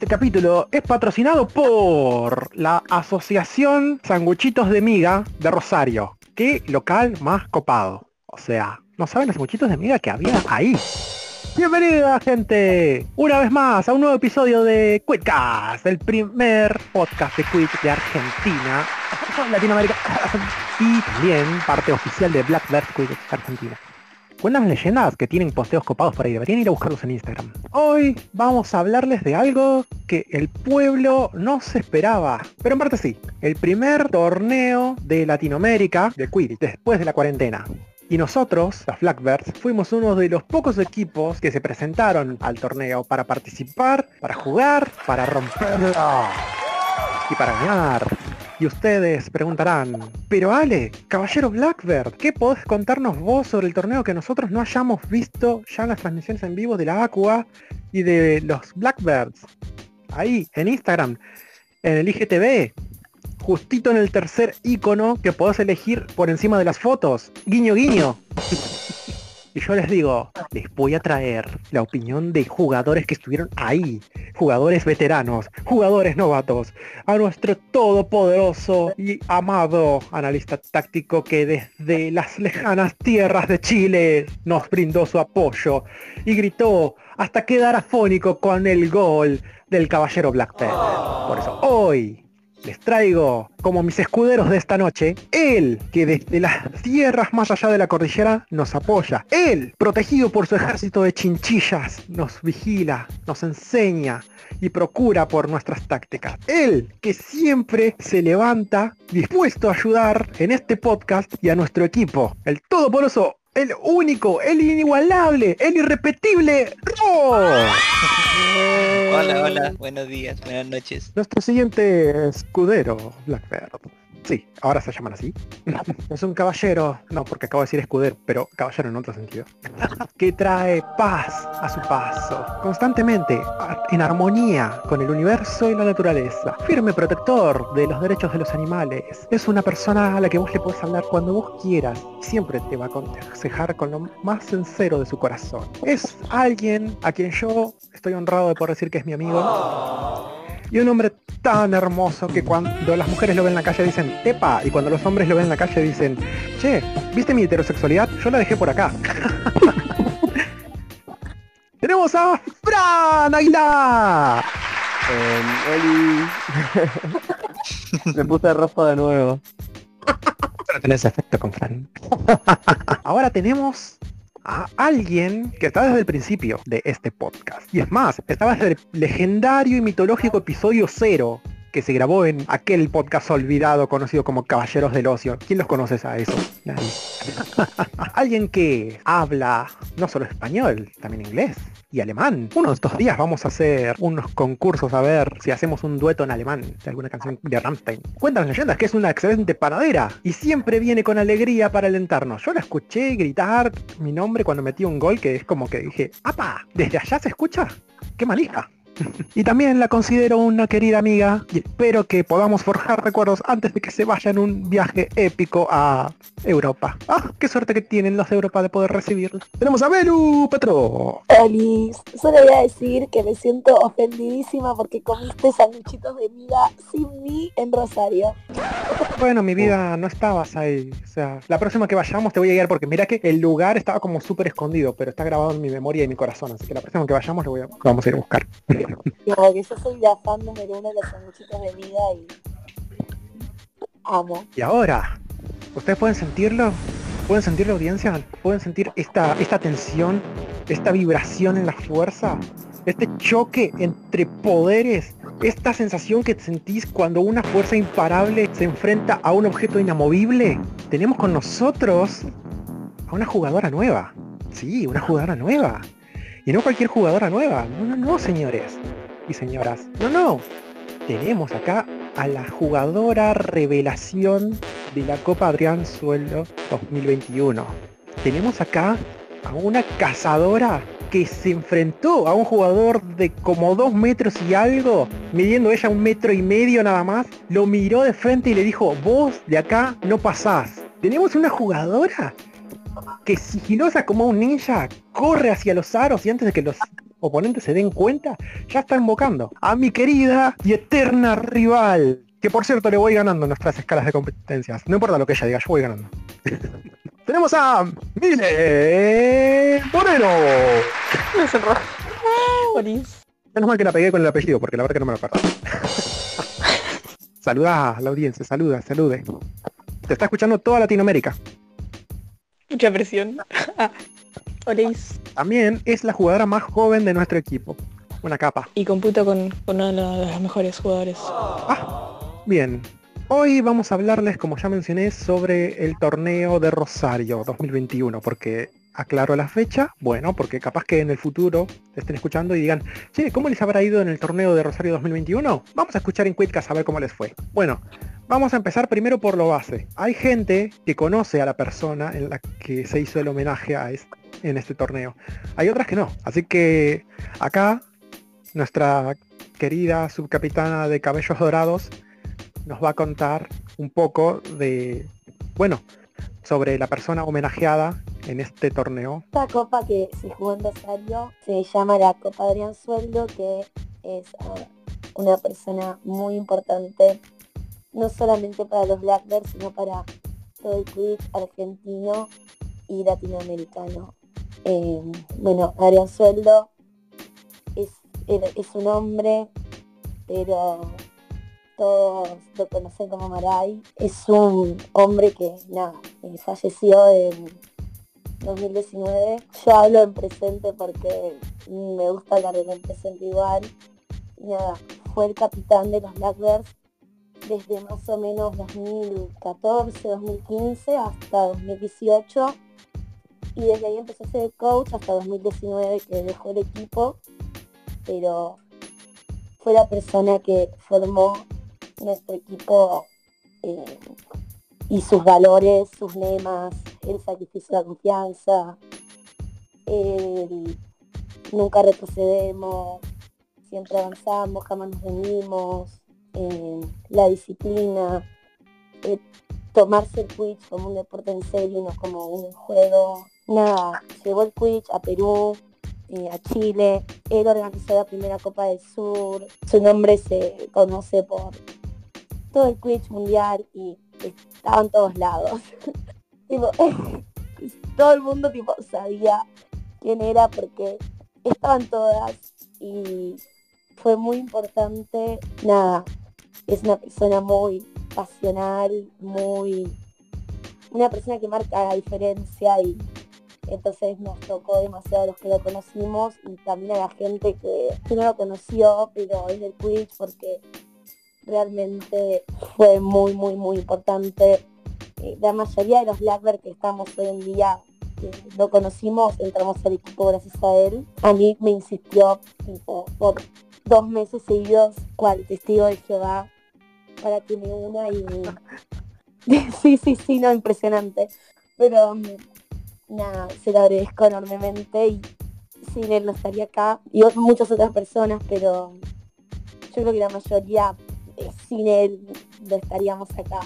Este capítulo es patrocinado por la Asociación Sanguchitos de Miga de Rosario. Qué local más copado. O sea, no saben los sanguchitos de miga que había ahí. Bienvenida gente, una vez más a un nuevo episodio de Quidcast, el primer podcast de Quid de Argentina, Latinoamérica y también parte oficial de Blackbird Quid Argentina. Cuentan leyendas que tienen posteos copados por ahí, deberían ir a buscarlos en Instagram. Hoy vamos a hablarles de algo que el pueblo no se esperaba, pero en parte sí. El primer torneo de Latinoamérica de Quidditch después de la cuarentena. Y nosotros, los Blackbirds, fuimos uno de los pocos equipos que se presentaron al torneo para participar, para jugar, para romperlo y para ganar. Y ustedes preguntarán, pero Ale, caballero Blackbird, ¿qué podés contarnos vos sobre el torneo que nosotros no hayamos visto ya en las transmisiones en vivo de la Aqua y de los Blackbirds? Ahí, en Instagram, en el IGTV, justito en el tercer icono que podés elegir por encima de las fotos. Guiño, guiño. Y yo les digo, les voy a traer la opinión de jugadores que estuvieron ahí, jugadores veteranos, jugadores novatos, a nuestro todopoderoso y amado analista táctico que desde las lejanas tierras de Chile nos brindó su apoyo y gritó hasta quedar afónico con el gol del caballero Black Panther. Por eso hoy les traigo como mis escuderos de esta noche, él que desde las tierras más allá de la cordillera nos apoya, él protegido por su ejército de chinchillas nos vigila, nos enseña y procura por nuestras tácticas, él que siempre se levanta dispuesto a ayudar en este podcast y a nuestro equipo, el todopoderoso el único, el inigualable, el irrepetible Ro. Hola, hola, buenos días, buenas noches. Nuestro siguiente escudero, Blackbird. Sí, ahora se llaman así. es un caballero, no porque acabo de decir escudero, pero caballero en otro sentido. que trae paz a su paso, constantemente, en armonía con el universo y la naturaleza. Firme protector de los derechos de los animales. Es una persona a la que vos le podés hablar cuando vos quieras. Siempre te va a aconsejar con lo más sincero de su corazón. Es alguien a quien yo estoy honrado de poder decir que es mi amigo y un hombre tan hermoso que cuando las mujeres lo ven en la calle dicen tepa y cuando los hombres lo ven en la calle dicen che, ¿viste mi heterosexualidad? Yo la dejé por acá. Tenemos a Fran Aguilar. Eh, Me puse rojo de nuevo. Pero tenés efecto con Fran. Ahora tenemos a alguien que está desde el principio de este podcast. Y es más, estaba desde el legendario y mitológico episodio cero que se grabó en aquel podcast olvidado conocido como Caballeros del Ocio. ¿Quién los conoce a eso? Alguien que habla no solo español, también inglés y alemán. Uno de estos días vamos a hacer unos concursos a ver si hacemos un dueto en alemán de alguna canción de Rammstein. Cuentan las leyendas que es una excelente panadera y siempre viene con alegría para alentarnos. Yo la escuché gritar mi nombre cuando metí un gol que es como que dije, ¡apa! ¿Desde allá se escucha? ¡Qué malija! Y también la considero una querida amiga y espero que podamos forjar recuerdos antes de que se vaya en un viaje épico a Europa. ¡Ah! ¡Qué suerte que tienen los de Europa de poder recibirla! Tenemos a Belu Petro. Feliz. Solo voy a decir que me siento ofendidísima porque comiste sanguchitos de miga sin mí en Rosario. Bueno, mi vida, no estabas ahí. O sea, la próxima que vayamos te voy a guiar porque mira que el lugar estaba como súper escondido, pero está grabado en mi memoria y en mi corazón. Así que la próxima que vayamos lo, voy a, vamos a ir a buscar. Yo soy la fan número uno de los de miga y amo. Y ahora, ¿ustedes pueden sentirlo? ¿Pueden sentir la audiencia? ¿Pueden sentir esta, esta tensión, esta vibración en la fuerza? Este choque entre poderes, esta sensación que sentís cuando una fuerza imparable se enfrenta a un objeto inamovible. Tenemos con nosotros a una jugadora nueva. Sí, una jugadora nueva. Y no cualquier jugadora nueva. No, no, no, señores y señoras. No, no. Tenemos acá a la jugadora revelación de la Copa Adrián Sueldo 2021. Tenemos acá a una cazadora que se enfrentó a un jugador de como dos metros y algo, midiendo ella un metro y medio nada más, lo miró de frente y le dijo, vos de acá no pasás. Tenemos una jugadora que sigilosa como un ninja corre hacia los aros y antes de que los oponentes se den cuenta, ya está invocando a mi querida y eterna rival. Que por cierto le voy ganando en nuestras escalas de competencias. No importa lo que ella diga, yo voy ganando. Tenemos a Mile Moreno. Menos mal que la pegué con el apellido, porque la verdad que no me lo acuerdo. saluda a la audiencia, saluda, salude. Te está escuchando toda Latinoamérica. Mucha presión. También es la jugadora más joven de nuestro equipo. Una capa. Y computo con, con uno de los mejores jugadores. Ah, bien. Hoy vamos a hablarles, como ya mencioné, sobre el torneo de Rosario 2021, porque aclaro la fecha, bueno, porque capaz que en el futuro estén escuchando y digan, che, ¿cómo les habrá ido en el torneo de Rosario 2021? Vamos a escuchar en Quitcast a ver cómo les fue. Bueno, vamos a empezar primero por lo base. Hay gente que conoce a la persona en la que se hizo el homenaje a este, en este torneo. Hay otras que no. Así que acá, nuestra querida subcapitana de cabellos dorados nos va a contar un poco de, bueno, sobre la persona homenajeada en este torneo. Esta copa que se jugó en Rosario se llama la Copa Adrián Sueldo, que es una persona muy importante, no solamente para los Blackbirds, sino para todo el Quidditch argentino y latinoamericano. Eh, bueno, Adrián Sueldo es, es un hombre, pero todos lo conocen como Maray. Es un hombre que nada, eh, falleció en 2019. Yo hablo en presente porque me gusta hablar en presente igual. Nada, fue el capitán de los Blackbirds desde más o menos 2014, 2015 hasta 2018 y desde ahí empezó a ser el coach hasta 2019 que dejó el equipo, pero fue la persona que formó nuestro equipo eh, y sus valores, sus lemas, el sacrificio de la confianza, nunca retrocedemos, siempre avanzamos, jamás nos venimos, eh, la disciplina, eh, tomarse el Quidditch como un deporte en serio no como un juego. Nada, llevó el Quidditch a Perú, a Chile, él organizó la primera Copa del Sur, su nombre se conoce por todo el Quidditch mundial y estaba en todos lados. todo el mundo tipo sabía quién era porque estaban todas y fue muy importante. Nada, es una persona muy pasional, muy una persona que marca la diferencia y entonces nos tocó demasiado a los que lo conocimos y también a la gente que, que no lo conoció, pero es del Quidditch porque realmente fue muy, muy, muy importante. Eh, la mayoría de los Blackbird que estamos hoy en día eh, lo conocimos, entramos al equipo gracias a él. A mí me insistió por dos meses seguidos cual testigo de Jehová para que me una y sí, sí, sí, no, impresionante. Pero mm, nada, se lo agradezco enormemente y sin él no estaría acá y muchas otras personas, pero yo creo que la mayoría sin él no estaríamos acá.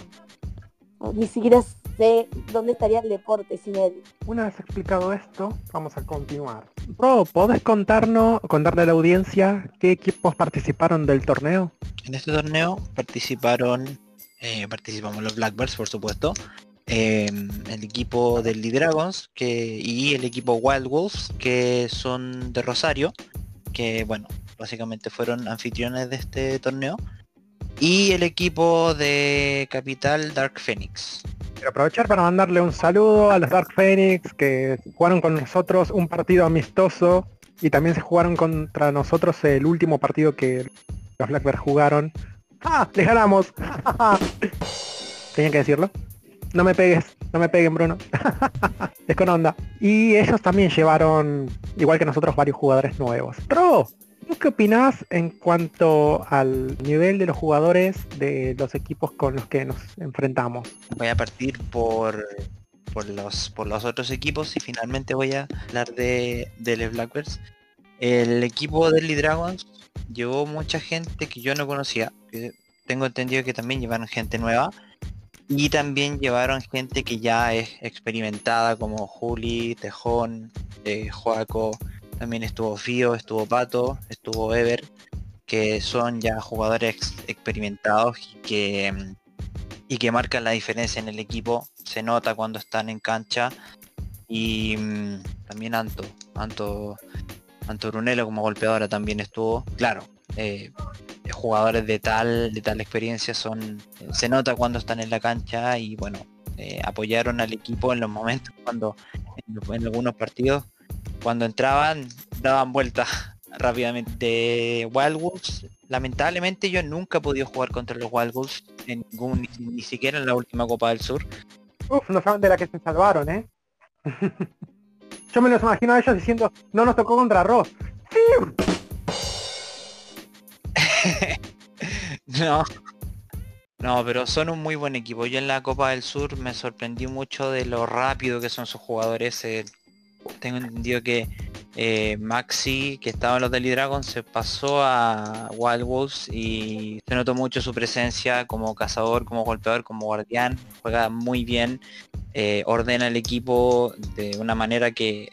Ni siquiera sé dónde estaría el deporte sin él. Una vez explicado esto, vamos a continuar. Ro, ¿podés contarnos, contarle a la audiencia qué equipos participaron del torneo? En este torneo participaron, eh, participamos los Blackbirds, por supuesto, em, el equipo del Lee Dragons que, y el equipo Wild Wolves, que son de Rosario, que bueno, básicamente fueron anfitriones de este torneo y el equipo de Capital Dark Phoenix. Quiero aprovechar para mandarle un saludo a los Dark Phoenix que jugaron con nosotros un partido amistoso y también se jugaron contra nosotros el último partido que los Blackbird jugaron. ¡Ah! ¡Les ganamos! Tenía que decirlo. No me pegues, no me peguen Bruno. es con onda. Y ellos también llevaron, igual que nosotros, varios jugadores nuevos. ¡Ro! Qué opinás en cuanto al nivel de los jugadores de los equipos con los que nos enfrentamos? Voy a partir por, por, los, por los otros equipos y finalmente voy a hablar de, de los Blackbirds. El equipo de Lee Dragons llevó mucha gente que yo no conocía. Que tengo entendido que también llevaron gente nueva. Y también llevaron gente que ya es experimentada como Juli, Tejón, eh, Joaco, también estuvo Fío, estuvo Pato, estuvo Ever, que son ya jugadores ex- experimentados y que, mm, y que marcan la diferencia en el equipo. Se nota cuando están en cancha. Y mm, también Anto, Anto, Anto Brunello como golpeadora también estuvo. Claro, eh, jugadores de tal, de tal experiencia son. Se nota cuando están en la cancha y bueno, eh, apoyaron al equipo en los momentos cuando en algunos partidos cuando entraban daban vueltas rápidamente. Wild Wolves lamentablemente yo nunca he podido jugar contra los Wild Wolves en ningún, ni, ni siquiera en la última Copa del Sur. Uf, no saben de la que se salvaron, ¿eh? Yo me los imagino a ellos diciendo, no nos tocó contra Ross. no. No pero son un muy buen equipo. Yo en la Copa del Sur me sorprendí mucho de lo rápido que son sus jugadores. Eh, tengo entendido que eh, Maxi, que estaba en los Daily Dragons, se pasó a Wild Wolves y se notó mucho su presencia como cazador, como golpeador, como guardián. Juega muy bien, eh, ordena el equipo de una manera que,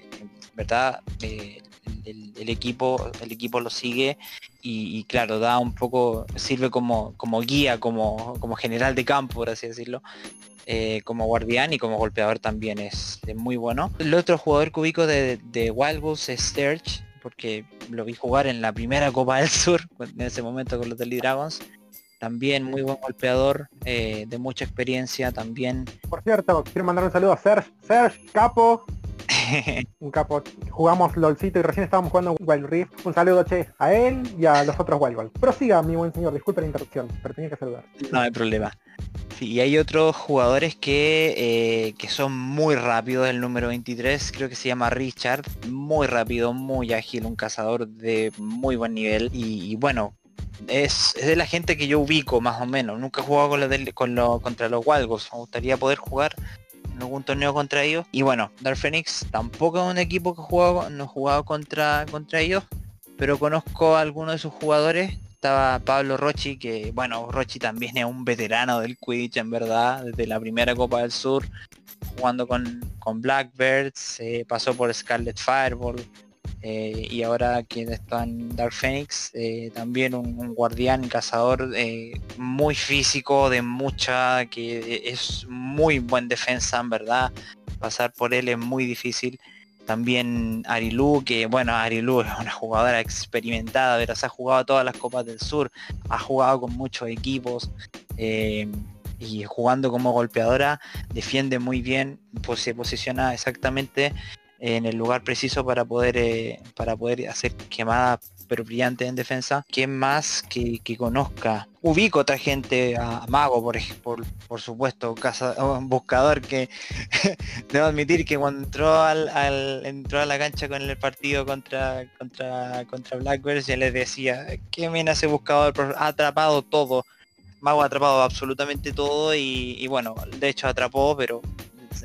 verdad, eh, el, el equipo el equipo lo sigue y, y, claro, da un poco, sirve como, como guía, como, como general de campo, por así decirlo. Eh, como guardián y como golpeador también es, muy bueno. El otro jugador cubico de, de Wild es Sturge, porque lo vi jugar en la primera Copa del Sur, en ese momento con los Delhi Dragons. También muy buen golpeador, eh, de mucha experiencia también. Por cierto, quiero mandar un saludo a Serge. Serge, capo. un capo. Jugamos LOLcito y recién estábamos jugando Wild Rift. Un saludo, che, a él y a los otros Wild. Prosiga, mi buen señor, disculpe la interrupción, pero tenía que saludar. No hay problema. Sí, y hay otros jugadores que, eh, que son muy rápidos, el número 23 creo que se llama Richard, muy rápido, muy ágil, un cazador de muy buen nivel y, y bueno, es, es, de la gente que yo ubico más o menos, nunca he jugado con, con lo, contra los Walgos, me gustaría poder jugar en algún torneo contra ellos. Y bueno, Dark Phoenix tampoco es un equipo que he jugado, no he jugado contra, contra ellos, pero conozco a algunos de sus jugadores. Estaba Pablo Rochi, que bueno, Rochi también es un veterano del Quidditch en verdad, desde la primera Copa del Sur, jugando con, con Blackbirds, eh, pasó por Scarlet Fireball, eh, y ahora quien está en Dark Phoenix, eh, también un, un, guardián cazador eh, muy físico, de mucha, que es muy buen defensa en verdad, pasar por él es muy difícil. También Arilu, que bueno, Arilu es una jugadora experimentada, pero se ha jugado todas las copas del sur, ha jugado con muchos equipos y jugando como golpeadora defiende muy bien, pues se posiciona exactamente en el lugar preciso para poder eh, para poder hacer quemadas pero brillante en defensa. ¿Quién más que, que, conozca? Ubico otra gente, a Mago, por, por, por supuesto, casa, buscador que debo admitir que cuando entró al, entró a la cancha con el partido contra contra contra Blackbirds ya les decía, ¿qué viene ese buscador? Ha atrapado todo. Mago ha atrapado absolutamente todo y bueno, de hecho atrapó, pero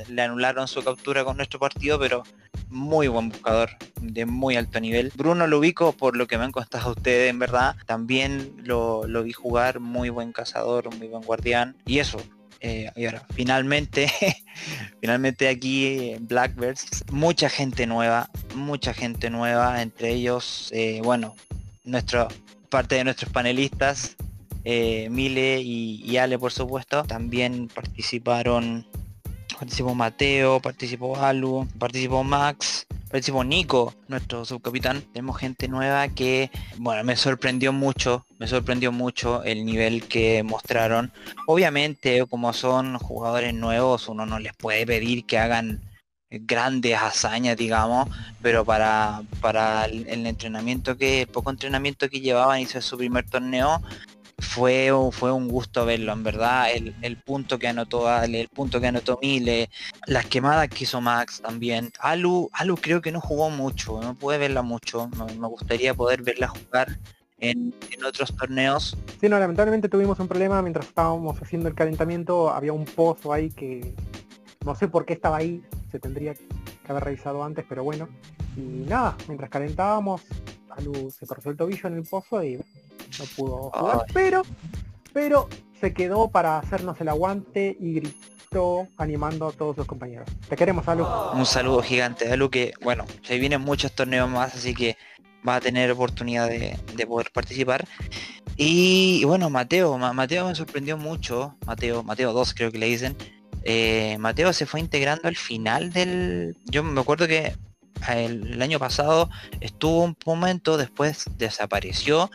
le anularon su captura con nuestro partido, pero muy buen buscador, de muy alto nivel. Bruno lo ubico por lo que me han contado ustedes, en verdad. También lo, lo vi jugar, muy buen cazador, muy buen guardián. Y eso, eh, y ahora, finalmente, finalmente aquí en Blackbirds, mucha gente nueva, mucha gente nueva, entre ellos, eh, bueno, nuestro, parte de nuestros panelistas, eh, Mile y, y, Ale por supuesto, también participaron participó Mateo, participó Alu, participó Max, participó Nico, nuestro subcapitán. Tenemos gente nueva que, bueno, me sorprendió mucho, me sorprendió mucho el nivel que mostraron. Obviamente, como son jugadores nuevos, uno no les puede pedir que hagan grandes hazañas digamos pero para para el, el entrenamiento que el poco entrenamiento que llevaban hizo su primer torneo fue, fue un gusto verlo, en verdad, el, el punto que anotó Ale, el punto que anotó Mile, las quemadas que hizo Max también. Alu, Alu creo que no jugó mucho, no puede verla mucho, me, me gustaría poder verla jugar en, en, otros torneos. Sí, no, lamentablemente tuvimos un problema mientras estábamos haciendo el calentamiento, había un pozo ahí que no sé por qué estaba ahí, se tendría que haber revisado antes, pero bueno. Y nada, mientras calentábamos, Alu se torció el tobillo en el pozo y no pudo jugar, Ay. pero pero se quedó para hacernos el aguante y visto animando a todos sus compañeros. Te queremos, Alu. Un saludo gigante a Lu que, bueno, se vienen muchos torneos más, así que va a tener oportunidad de, de poder participar. Y, y bueno, Mateo, Ma- Mateo me sorprendió mucho, Mateo, Mateo 2 creo que le dicen. Eh, Mateo se fue integrando al final del... Yo me acuerdo que el, el año pasado estuvo un momento, después desapareció,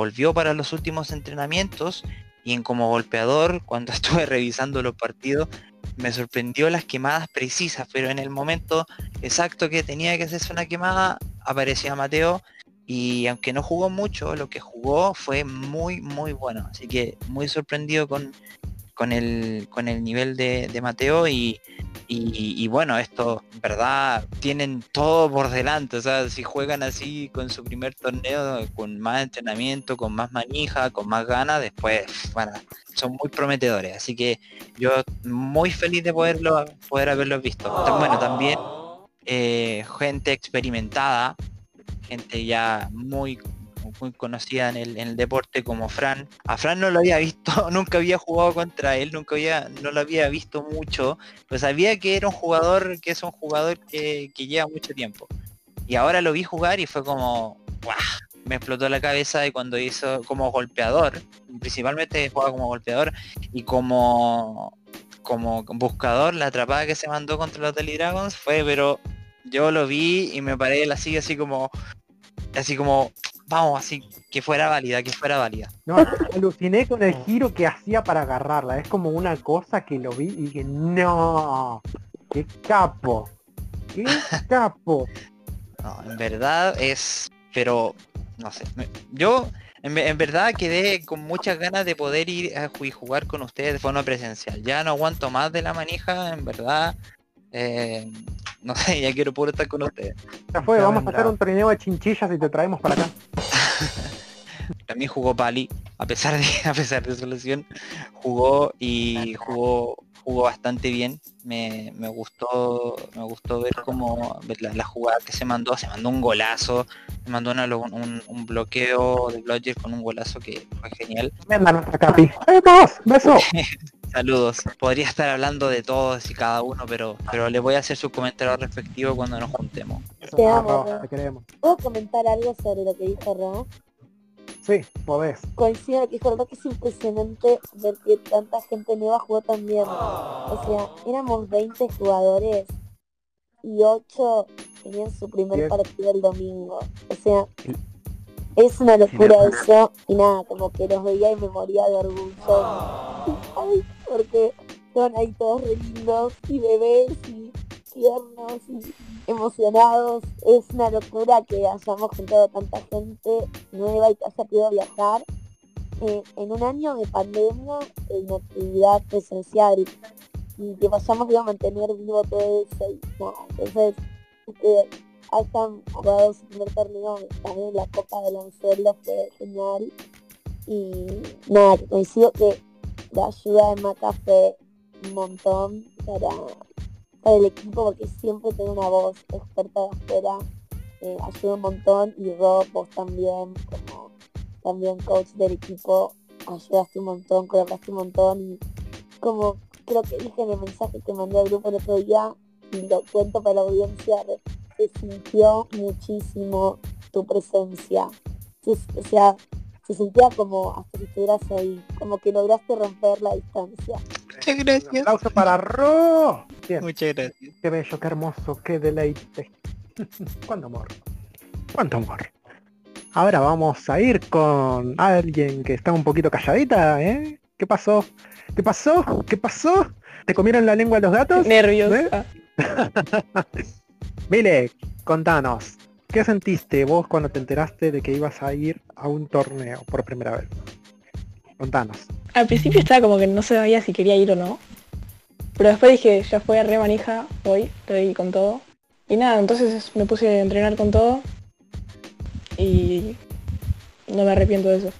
volvió para los últimos entrenamientos y en como golpeador, cuando estuve revisando los partidos, me sorprendió las quemadas precisas, pero en el momento exacto que tenía que hacerse una quemada, aparecía Mateo y aunque no jugó mucho, lo que jugó fue muy muy bueno. Así que muy sorprendido con, con, el, con el nivel de, Mateo y, y, bueno, esto, verdad, tienen todo por delante. O sea, si juegan así con su primer torneo, con más entrenamiento, con más manija, con más ganas, después, bueno, son muy prometedores. Así que yo muy feliz de poderlo, poder haberlos visto. Bueno, también eh, gente experimentada, gente ya muy muy conocida en el, deporte como Fran. A Fran no lo había visto, nunca había jugado contra él, nunca había, no lo había visto mucho, pues sabía que era un jugador, que es un jugador que, que lleva mucho tiempo. Y ahora lo vi jugar y fue como, me explotó la cabeza y cuando hizo como golpeador, principalmente juega como golpeador y como como buscador, la atrapada que se mandó contra los Delhi Dragons fue, pero yo lo vi y me paré la silla así como, así como, vamos, así, que fuera válida, que fuera válida. No, aluciné con el giro que hacía para agarrarla. Es como una cosa que lo vi y dije, no, qué capo, qué capo. No, en verdad es, pero, no sé, yo en, ve- en verdad quedé con muchas ganas de poder ir a jugar con ustedes de forma presencial. Ya no aguanto más de la manija, en verdad, eh, no sé, ya quiero poder estar con ustedes. Ya fue, Ya vamos a hacer un torneo de chinchillas y te traemos para acá. También jugó Pali, a pesar de, a pesar de su lesión, jugó y jugó, jugó bastante bien. Me, me gustó, me gustó ver cómo ver la, la jugada que se mandó, se mandó un golazo, se mandó una- un, un bloqueo de Blodger con un golazo que fue genial. Venga nuestra capi. ¡Vamos! Saludos. Podría estar hablando de todos y cada uno, pero, pero le voy a hacer su comentario respectivo cuando nos juntemos. Te amo, te queremos. ¿Puedo comentar algo sobre lo que dijo Ro? Sí, podés. Coincido que dijo que es impresionante ver que tanta gente nueva jugó tan bien. O sea, éramos 20 jugadores y 8 tenían su primer Diez. partido el domingo. O sea, es una locura eso. Y nada, como que los veía y me moría de orgullo. Porque son ahí todos re lindos y bebés y tiernos y emocionados. Es una locura que hayamos juntado tanta gente nueva y que haya podido viajar. Eh, en un año de pandemia en actividad presencial. Y que vayamos a mantener vivo todo eso nada, entonces que hayan jugado su primer torneo también la Copa del Anzuelo fue genial. Y nada, coincido que la ayuda de Maca fue un montón para, para el equipo porque siempre tiene una voz experta de afuera, eh, ayuda un montón y Rob, vos también como también coach del equipo, ayudaste un montón, colaboraste un montón y como creo que dije en el mensaje que mandé al grupo el otro día, y lo cuento para la audiencia, se sintió muchísimo tu presencia. Se- o sea, se sentía como estuvieras ahí, como que lograste romper la distancia. Muchas Un gracias. aplauso para Ro. Bien, Muchas gracias. qué bello, qué hermoso, qué deleite. Cuánto amor. Cuánto amor. Ahora vamos a ir con alguien que está un poquito calladita, ¿eh? ¿Qué pasó? ¿Qué pasó? ¿Qué pasó? ¿Te comieron la lengua los gatos? Nervios. ¿Eh? Mile, contanos, ¿qué sentiste vos cuando te enteraste de que ibas a ir a un torneo por primera vez? Contanos. Al principio estaba como que no sabía si quería ir o no. Pero después dije, ya fue re manija, voy, estoy con todo. Y nada, entonces me puse a entrenar con todo. Y no me arrepiento de eso.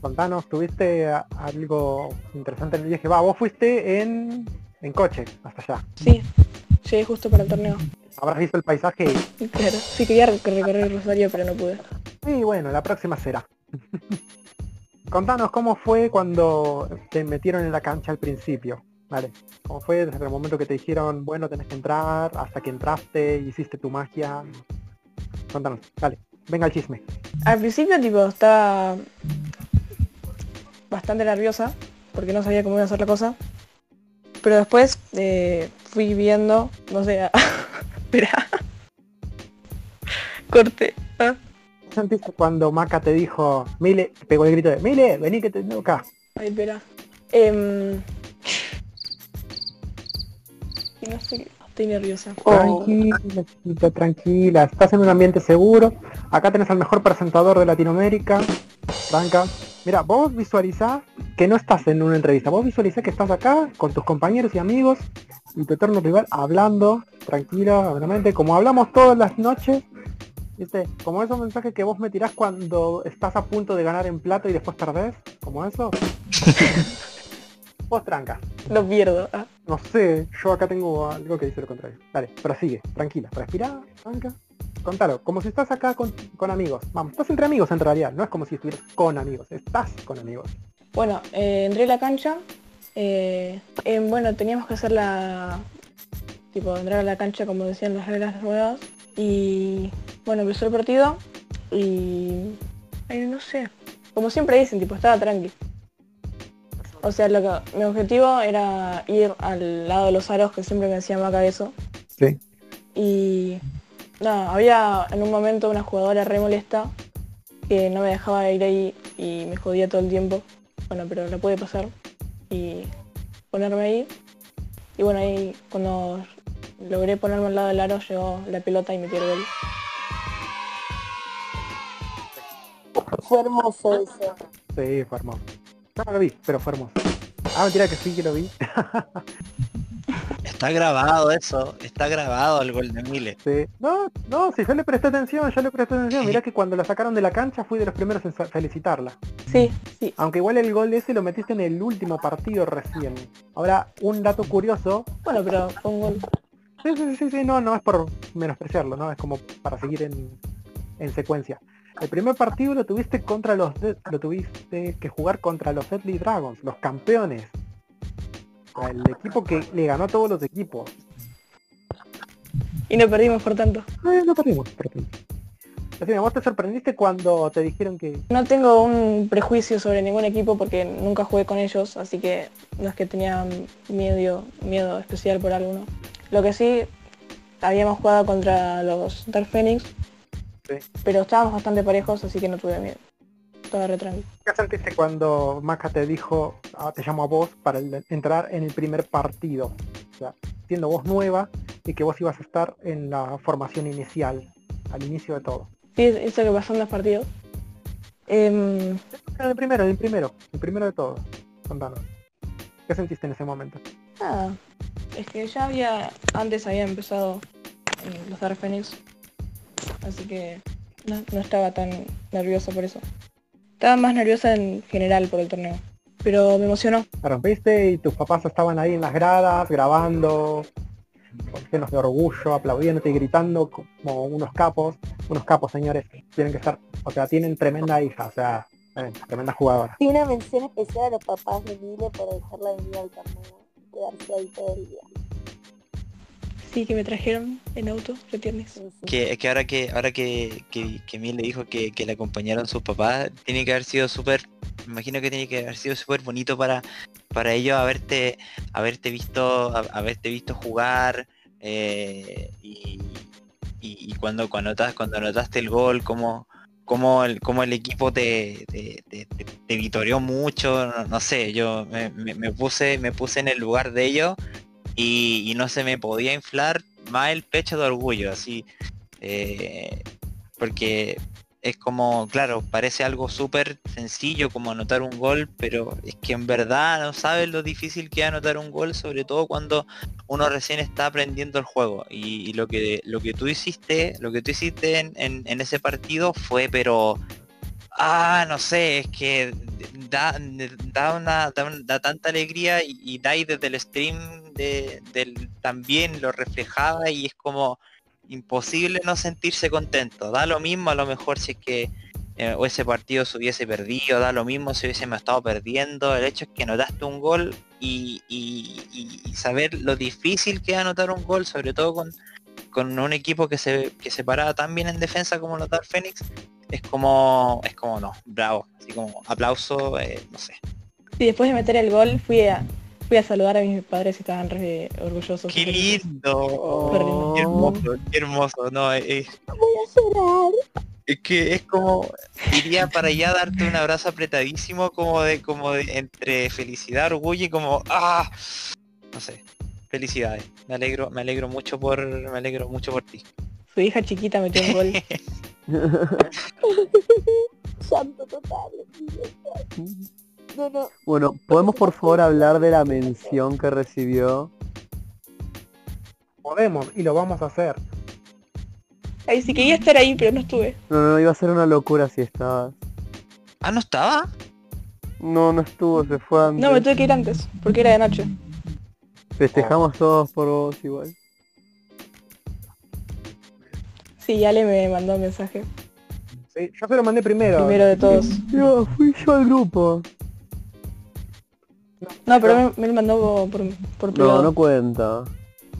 Contanos, ¿tuviste algo interesante en el viaje? Va, vos fuiste en, en coche hasta allá. Sí, llegué justo para el torneo. Habrás visto el paisaje y, Claro, sí quería rec- recorrer Rosario, pero no pude. y bueno, la próxima será. Contanos cómo fue cuando te metieron en la cancha al principio. Dale. ¿Cómo fue desde el momento que te dijeron, bueno, tenés que entrar, hasta que entraste, hiciste tu magia? Contanos, dale. Venga el chisme. Al principio tipo estaba bastante nerviosa porque no sabía cómo iba a hacer la cosa. Pero después eh, fui viendo, no sé, espera. Corte. Ah. ¿Qué sentiste cuando Maca te dijo, Mile, pegó el grito de, Mile, vení que te tengo acá? Ay, espera. Em, y no sé, estoy nerviosa. Tranquila, chiquita, tranquila. Estás en un ambiente seguro. Acá tenés al mejor presentador de Latinoamérica. Franca. Mira, vos visualizá que no estás en una entrevista. Vos visualizá que estás acá con tus compañeros y amigos y tu eterno rival hablando tranquila, obviamente, como hablamos todas las noches. ¿Viste? Como esos mensajes que vos me tirás cuando estás a punto de ganar en plato y después perdés. Como eso. vos tranca. Lo pierdo. ah. No sé, yo acá tengo algo que dice lo contrario. Dale, prosigue, tranquila, respira, tranca. Contalo, como si estás acá con, con amigos. Vamos, estás entre amigos en realidad, no es como si estuvieras con amigos, estás con amigos. Bueno, eh, entré a la cancha. Eh, bueno, teníamos que hacer la... Tipo, entrar a la cancha como decían las reglas nuevas. Y bueno, empezó el partido. Y... Ay, no sé. Como siempre dicen, tipo, estaba tranqui. O sea, lo que, mi objetivo era ir al lado de los aros, que siempre me decía Maca eso. Sí. Y nada, había en un momento una jugadora re molesta que no me dejaba ir ahí y me jodía todo el tiempo. Bueno, pero la pude pasar y ponerme ahí. Y bueno, ahí cuando logré ponerme al lado del aro llegó la pelota y metí el gol. Fue hermoso eso. Sí, fue hermoso. No, no lo vi, pero fue hermoso. Ah, mentira que sí que lo vi. Está grabado eso, está grabado el gol de Mile. Sí. No, no, si yo le presté atención, yo le presté atención. Mirá que cuando la sacaron de la cancha fui de los primeros en fe- felicitarla. Sí, sí. Aunque igual el gol ese lo metiste en el último partido recién. Ahora, un dato curioso. Bueno, pero fue un gol. Sí, sí, sí, sí, no, no es por menospreciarlo, ¿no? Es como para seguir en, en secuencia. El primer partido lo tuviste contra los Dead- lo tuviste que jugar contra los Deadly Dragons, los campeones. Sea, el equipo que le ganó a todos los equipos. Y no perdimos por tanto. No perdimos, perdimos. Decime, ¿vos te sorprendiste cuando te dijeron que No tengo un prejuicio sobre ningún equipo porque nunca jugué con ellos, así que no es que tenía miedo, miedo especial por alguno. Lo que sí, habíamos jugado contra los Dark Phoenix, Sí. pero estábamos bastante parejos, así que no tuve miedo. Estaba re tranquilo. ¿Qué sentiste cuando Maca te dijo, ah, te llamo a vos para el- entrar en el primer partido? O sea, siendo vos nueva y que vos ibas a estar en la formación inicial, al inicio de todo. Sí, eso que pasó en los partidos. En el primero, el primero, el primero de todo. Contanos. ¿Qué sentiste en ese momento? nada, es que ya había, antes había empezado en los Dark Phoenix, así que no, no estaba tan nerviosa por eso. Estaba más nerviosa en general por el torneo, pero me emocionó. La rompiste y tus papás estaban ahí en las gradas, grabando, llenos de orgullo, aplaudiéndote y gritando como unos capos. Unos capos, señores. Tienen que estar, o sea, tienen tremenda hija, o sea, eh, tremenda jugadora. Y una mención especial a los papás de Mile por dejarla venir al torneo quedarse ahí todo el día. Sí, que me trajeron en auto, re sí. Que, que ahora que ahora que, que, que Mil le dijo que, que le acompañaron sus papás, tiene que haber sido súper, imagino que tiene que haber sido súper bonito para, para ellos haberte, haberte visto, ha- haberte visto jugar eh, y, y- cuando cuando notas- cuando anotaste el gol, cómo, cómo el, cómo el equipo te, te, te- vitoreó mucho, no, sé, yo me- me puse, me puse en el lugar de ellos y, no se me podía inflar más el pecho de orgullo, así, eh, porque es como, claro, parece algo súper sencillo como anotar un gol, pero es que en verdad no sabes lo difícil que es anotar un gol, sobre todo cuando uno recién está aprendiendo el juego. Y, lo que lo que tú hiciste, lo que tú hiciste en, ese partido fue pero ah, no sé, es que da, da una da, da tanta alegría y, y Dai desde el stream también lo reflejaba y es como imposible no sentirse contento. Da lo mismo a lo mejor si es que eh, ese partido se hubiese perdido, da lo mismo si hubiésemos estado perdiendo, el hecho es que anotaste un gol y, saber lo difícil que es anotar un gol, sobre todo con, con un equipo que se, que se paraba tan bien en defensa como lo Dark Phoenix, es como, es como no, bravo, así como aplauso, eh, no sé. Y después de meter el gol fui a, fui a saludar a mis padres y estaban re orgullosos. ¡Qué lindo! Qué lindo. ¡Qué hermoso! ¡Qué hermoso! No, es, es- Voy a llorar. es que es como iría para allá a darte un abrazo apretadísimo como de como de entre felicidad, orgullo y como ¡ah! No sé. Felicidades. Me alegro, me alegro mucho por me alegro mucho por ti. Su hija chiquita metió un gol. Llanto total. No, no. bueno, ¿podemos por favor hablar de la mención que recibió? Podemos y lo vamos a hacer. Ay, sí quería estar ahí, pero no estuve. No, no, iba a ser una locura si estabas. Ah, ¿no estaba? No, no estuvo, se fue antes. No, me tuve que ir antes, porque era de noche. Festejamos todos por vos igual. Sí, Ale me mandó un mensaje. Sí, yo se lo mandé primero. Primero de todos. Yo, fui yo al grupo. No, pero me, me lo mandó por, por No, privado. no cuenta.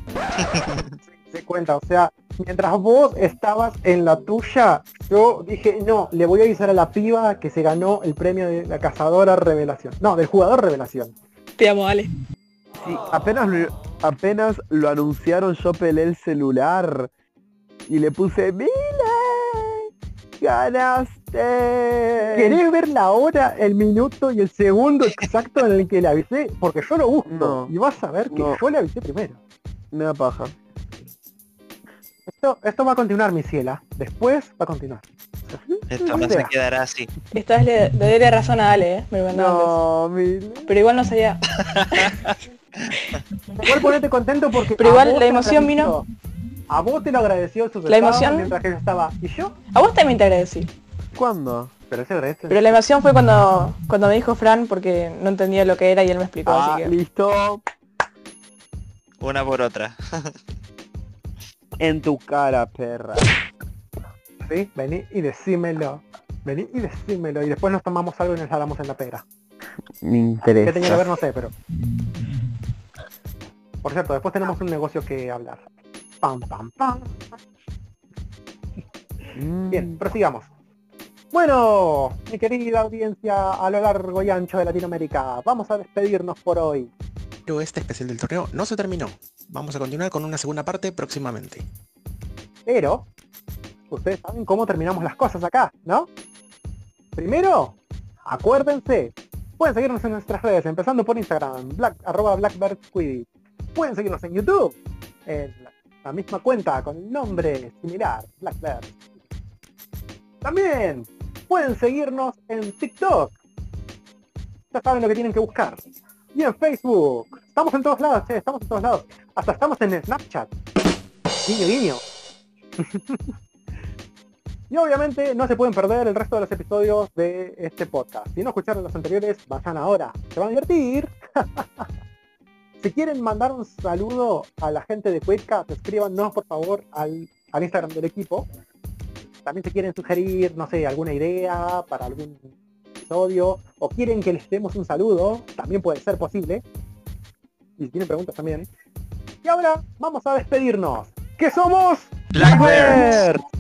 Se cuenta, o sea, mientras vos estabas en la tuya, yo dije, no, le voy a avisar a la piba que se ganó el premio de la cazadora revelación. No, del jugador revelación. Te amo, Ale. Sí, apenas lo, apenas lo anunciaron yo pelé el celular y le puse ¡Mile! ¡Ganaste! ¿Querés ver la hora, el minuto y el segundo exacto en el que le avisé? Porque yo lo busco. No. Y vas a ver que No. yo le avisé primero. Me da paja. Esto, esto va a continuar, mi ciela. Después va a continuar. Esto no se quedará así. Esta vez le, le doy la razón a Ale, ¿eh? Me. No, Mile. Pero igual no sabía. Igual ponete contento porque... Pero igual la emoción agradeció. A vos te lo agradeció su La emoción- mientras que yo estaba. ¿Y yo? A vos también te agradecí. ¿Cuándo? Pero ese. Pero la emoción fue cuando, cuando me dijo Fran porque no entendía lo que era y él me explicó, Ah, así que. listo. Una por otra. En tu cara, perra. Sí, vení y decímelo. Vení y decímelo. Y después nos tomamos algo y nos la damos en la pera. Me ¿Qué tenía que interesa. ver? No sé, pero... Por cierto, después tenemos un negocio que hablar. Pam, pam, pam. Mm. Bien, prosigamos. Bueno, mi querida audiencia a lo largo y ancho de Latinoamérica, vamos a despedirnos por hoy. Pero este especial del torneo no se terminó. Vamos a continuar con una segunda parte próximamente. Pero, ustedes saben cómo terminamos las cosas acá, ¿no? Primero, acuérdense, pueden seguirnos en nuestras redes, empezando por Instagram, black, arroba blackbirdquidditch. Pueden seguirnos en YouTube, en la, la misma cuenta con el nombre similar, Blackbird. También pueden seguirnos en TikTok. Ya saben lo que tienen que buscar. Y en Facebook. Estamos en todos lados, che, estamos en todos lados. Hasta estamos en Snapchat. Guiño, guiño. y obviamente no se pueden perder el resto de los episodios de este podcast. Si no escucharon los anteriores, vayan ahora. Se van a divertir. si quieren mandar un saludo a la gente de Quidcast, escríbanos por favor al Instagram del equipo. También si quieren sugerir, no sé, alguna idea para algún episodio o quieren que les demos un saludo, también puede ser posible. Y si tienen preguntas también. Y ahora vamos a despedirnos. ¿Qué somos? Blackbirds.